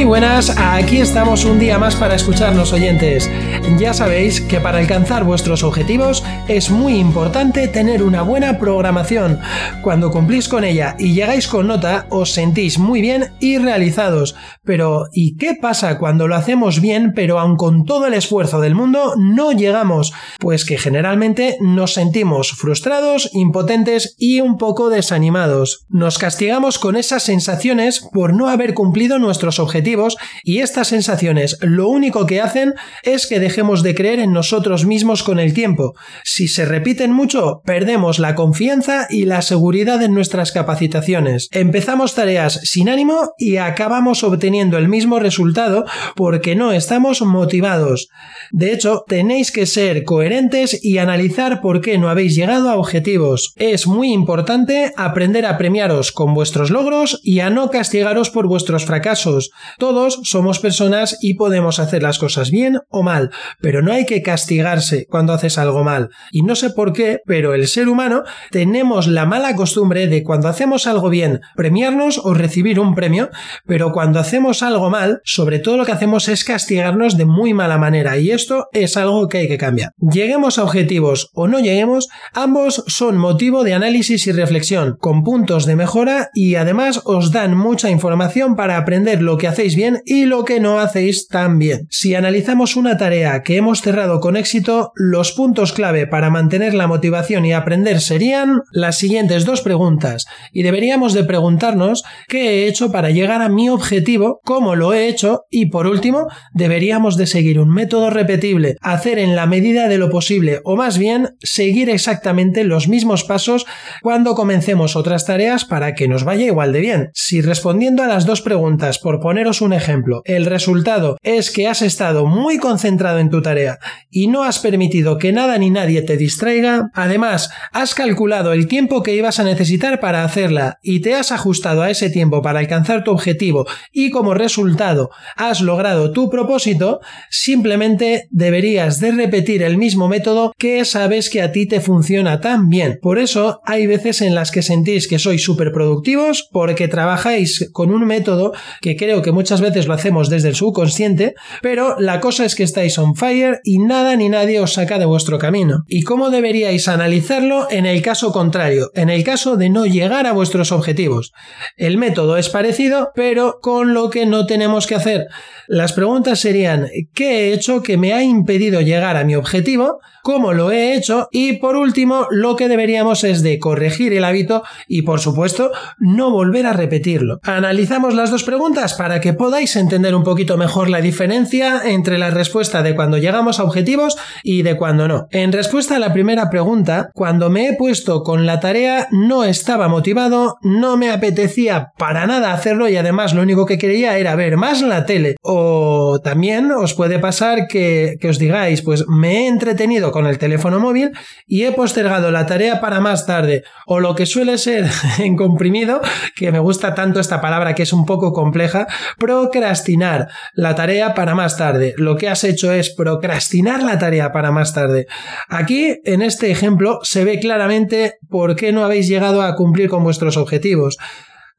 Muy buenas, aquí estamos un día más para escucharnos oyentes. Ya sabéis que para alcanzar vuestros objetivos es muy importante tener una buena programación. Cuando cumplís con ella y llegáis con nota, os sentís muy bien y realizados. Pero, ¿y qué pasa cuando lo hacemos bien, pero aun con todo el esfuerzo del mundo no llegamos? Pues que generalmente nos sentimos frustrados, impotentes y un poco desanimados. Nos castigamos con esas sensaciones por no haber cumplido nuestros objetivos y estas sensaciones lo único que hacen es que dejemos de creer en nosotros mismos con el tiempo. Si se repiten mucho, perdemos la confianza y la seguridad en nuestras capacitaciones. Empezamos tareas sin ánimo y acabamos obteniendo el mismo resultado porque no estamos motivados. De hecho, tenéis que ser coherentes y analizar por qué no habéis llegado a objetivos. Es muy importante aprender a premiaros con vuestros logros y a no castigaros por vuestros fracasos. Todos somos personas y podemos hacer las cosas bien o mal, pero no hay que castigarse cuando haces algo mal. Y no sé por qué, pero el ser humano tenemos la mala costumbre de cuando hacemos algo bien premiarnos o recibir un premio, pero cuando hacemos algo mal, sobre todo lo que hacemos es castigarnos de muy mala manera y esto es algo que hay que cambiar. Lleguemos a objetivos o no lleguemos, ambos son motivo de análisis y reflexión, con puntos de mejora y además os dan mucha información para aprender lo que hacéis bien y lo que no hacéis tan bien. Si analizamos una tarea que hemos cerrado con éxito, los puntos clave para mantener la motivación y aprender serían las siguientes dos preguntas y deberíamos de preguntarnos qué he hecho para llegar a mi objetivo, cómo lo he hecho y por último deberíamos de seguir un método repetible, hacer en la medida de lo posible o más bien seguir exactamente los mismos pasos cuando comencemos otras tareas para que nos vaya igual de bien. Si respondiendo a las dos preguntas, por poneros un ejemplo, el resultado es que has estado muy concentrado en tu tarea y no has permitido que nada ni nadie te distraiga, además has calculado el tiempo que ibas a necesitar para hacerla y te has ajustado a ese tiempo para alcanzar tu objetivo y como resultado has logrado tu propósito, simplemente deberías de repetir el mismo método que sabes que a ti te funciona tan bien. Por eso hay veces en las que sentís que sois súper productivos porque trabajáis con un método que creo que muchas veces lo hacemos desde el subconsciente, pero la cosa es que estáis on fire y nada ni nadie os saca de vuestro camino. ¿Y cómo deberíais analizarlo en el caso contrario, en el caso de no llegar a vuestros objetivos? El método es parecido, pero con lo que no tenemos que hacer. Las preguntas serían, ¿qué he hecho que me ha impedido llegar a mi objetivo? ¿Cómo lo he hecho? Y por último, lo que deberíamos es de corregir el hábito y por supuesto no volver a repetirlo. Analizamos las dos preguntas para que podáis entender un poquito mejor la diferencia entre la respuesta de cuando llegamos a objetivos y de cuando no. En respuesta a la primera pregunta, cuando me he puesto con la tarea no estaba motivado, no me apetecía para nada y además lo único que quería era ver más la tele. O también os puede pasar que, que os digáis pues me he entretenido con el teléfono móvil y he postergado la tarea para más tarde. O lo que suele ser en comprimido que me gusta tanto esta palabra que es un poco compleja procrastinar la tarea para más tarde. Lo que has hecho es procrastinar la tarea para más tarde. Aquí en este ejemplo se ve claramente por qué no habéis llegado a cumplir con vuestros objetivos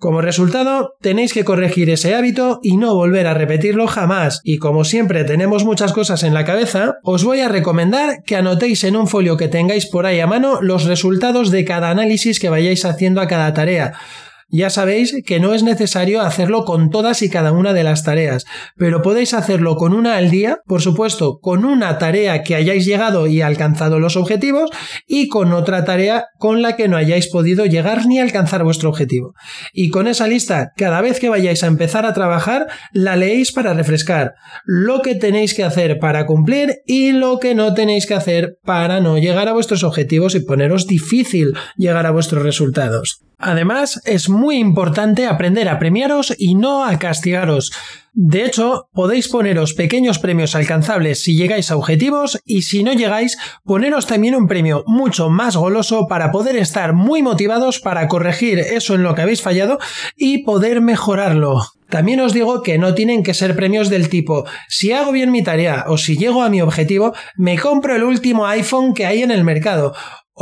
como resultado, tenéis que corregir ese hábito y no volver a repetirlo jamás. Y como siempre tenemos muchas cosas en la cabeza, os voy a recomendar que anotéis en un folio que tengáis por ahí a mano los resultados de cada análisis que vayáis haciendo a cada tarea. Ya sabéis que no es necesario hacerlo con todas y cada una de las tareas, pero podéis hacerlo con una al día, por supuesto, con una tarea que hayáis llegado y alcanzado los objetivos y con otra tarea con la que no hayáis podido llegar ni alcanzar vuestro objetivo. Y con esa lista, cada vez que vayáis a empezar a trabajar, la leéis para refrescar lo que tenéis que hacer para cumplir y lo que no tenéis que hacer para no llegar a vuestros objetivos y poneros difícil llegar a vuestros resultados. Además, es muy importante aprender a premiaros y no a castigaros. De hecho, podéis poneros pequeños premios alcanzables si llegáis a objetivos y si no llegáis, poneros también un premio mucho más goloso para poder estar muy motivados para corregir eso en lo que habéis fallado y poder mejorarlo. También os digo que no tienen que ser premios del tipo, si hago bien mi tarea o si llego a mi objetivo, me compro el último iPhone que hay en el mercado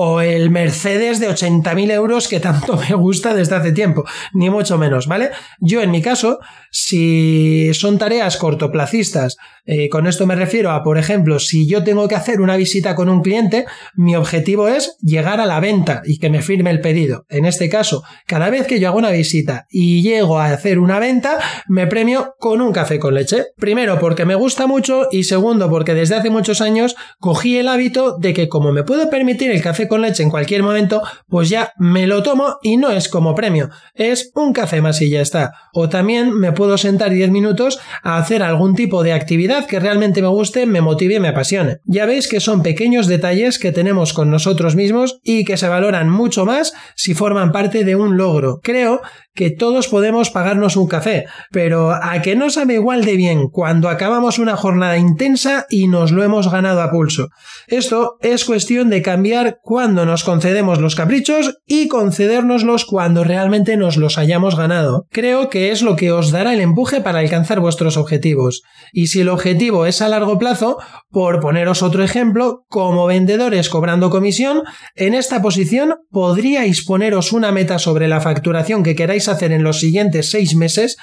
o el Mercedes de 80.000 euros que tanto me gusta desde hace tiempo, ni mucho menos, ¿vale? Yo en mi caso, si son tareas cortoplacistas, eh, con esto me refiero a, por ejemplo, si yo tengo que hacer una visita con un cliente, mi objetivo es llegar a la venta y que me firme el pedido. En este caso, cada vez que yo hago una visita y llego a hacer una venta, me premio con un café con leche. Primero porque me gusta mucho y segundo porque desde hace muchos años cogí el hábito de que como me puedo permitir el café con leche en cualquier momento, pues ya me lo tomo y no es como premio, es un café más y ya está. O también me puedo sentar 10 minutos a hacer algún tipo de actividad que realmente me guste, me motive y me apasione. Ya veis que son pequeños detalles que tenemos con nosotros mismos y que se valoran mucho más si forman parte de un logro. Creo que todos podemos pagarnos un café, pero a que no sabe igual de bien cuando acabamos una jornada intensa y nos lo hemos ganado a pulso. Esto es cuestión de cambiar cuando nos concedemos los caprichos y concedérnoslos cuando realmente nos los hayamos ganado. Creo que es lo que os dará el empuje para alcanzar vuestros objetivos. Y si el objetivo es a largo plazo, por poneros otro ejemplo, como vendedores cobrando comisión, en esta posición podríais poneros una meta sobre la facturación que queráis hacer en los siguientes seis meses,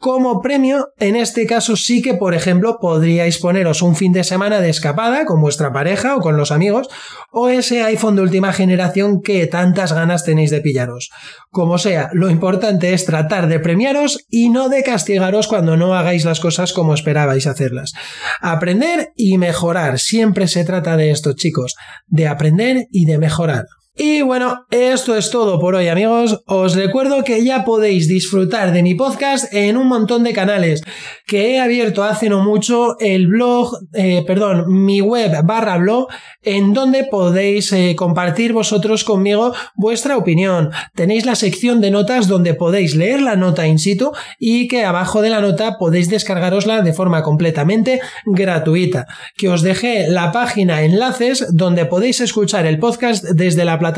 como premio, en este caso sí que, por ejemplo, podríais poneros un fin de semana de escapada con vuestra pareja o con los amigos, o ese iPhone de última generación que tantas ganas tenéis de pillaros. Como sea, lo importante es tratar de premiaros y no de castigaros cuando no hagáis las cosas como esperabais hacerlas. Aprender y mejorar. Siempre se trata de esto, chicos, de aprender y de mejorar. Y bueno, esto es todo por hoy amigos. Os recuerdo que ya podéis disfrutar de mi podcast en un montón de canales que he abierto hace no mucho el blog, eh, perdón, mi web barra blog en donde podéis eh, compartir vosotros conmigo vuestra opinión. Tenéis la sección de notas donde podéis leer la nota in situ y que abajo de la nota podéis descargarosla de forma completamente gratuita. Que os dejé la página enlaces donde podéis escuchar el podcast desde la plataforma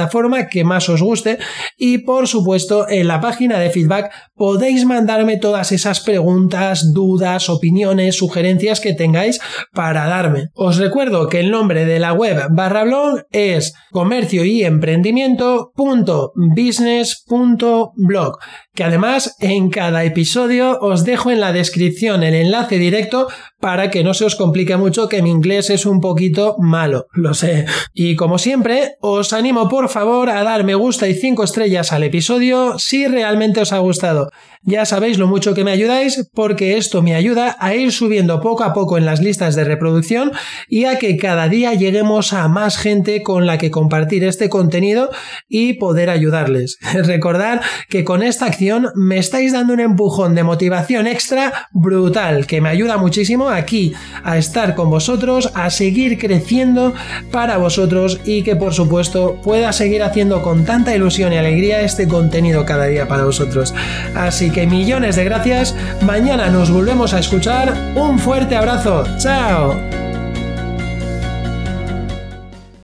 que más os guste y por supuesto en la página de feedback podéis mandarme todas esas preguntas, dudas, opiniones, sugerencias que tengáis para darme. Os recuerdo que el nombre de la web barra blog es comercio y emprendimiento.business.blog que además en cada episodio os dejo en la descripción el enlace directo para que no se os complique mucho que mi inglés es un poquito malo, lo sé. Y como siempre, os animo por favor a dar me gusta y 5 estrellas al episodio si realmente os ha gustado. Ya sabéis lo mucho que me ayudáis porque esto me ayuda a ir subiendo poco a poco en las listas de reproducción y a que cada día lleguemos a más gente con la que compartir este contenido y poder ayudarles. Recordad que con esta me estáis dando un empujón de motivación extra brutal que me ayuda muchísimo aquí a estar con vosotros, a seguir creciendo para vosotros y que por supuesto pueda seguir haciendo con tanta ilusión y alegría este contenido cada día para vosotros. Así que millones de gracias. Mañana nos volvemos a escuchar. Un fuerte abrazo. Chao.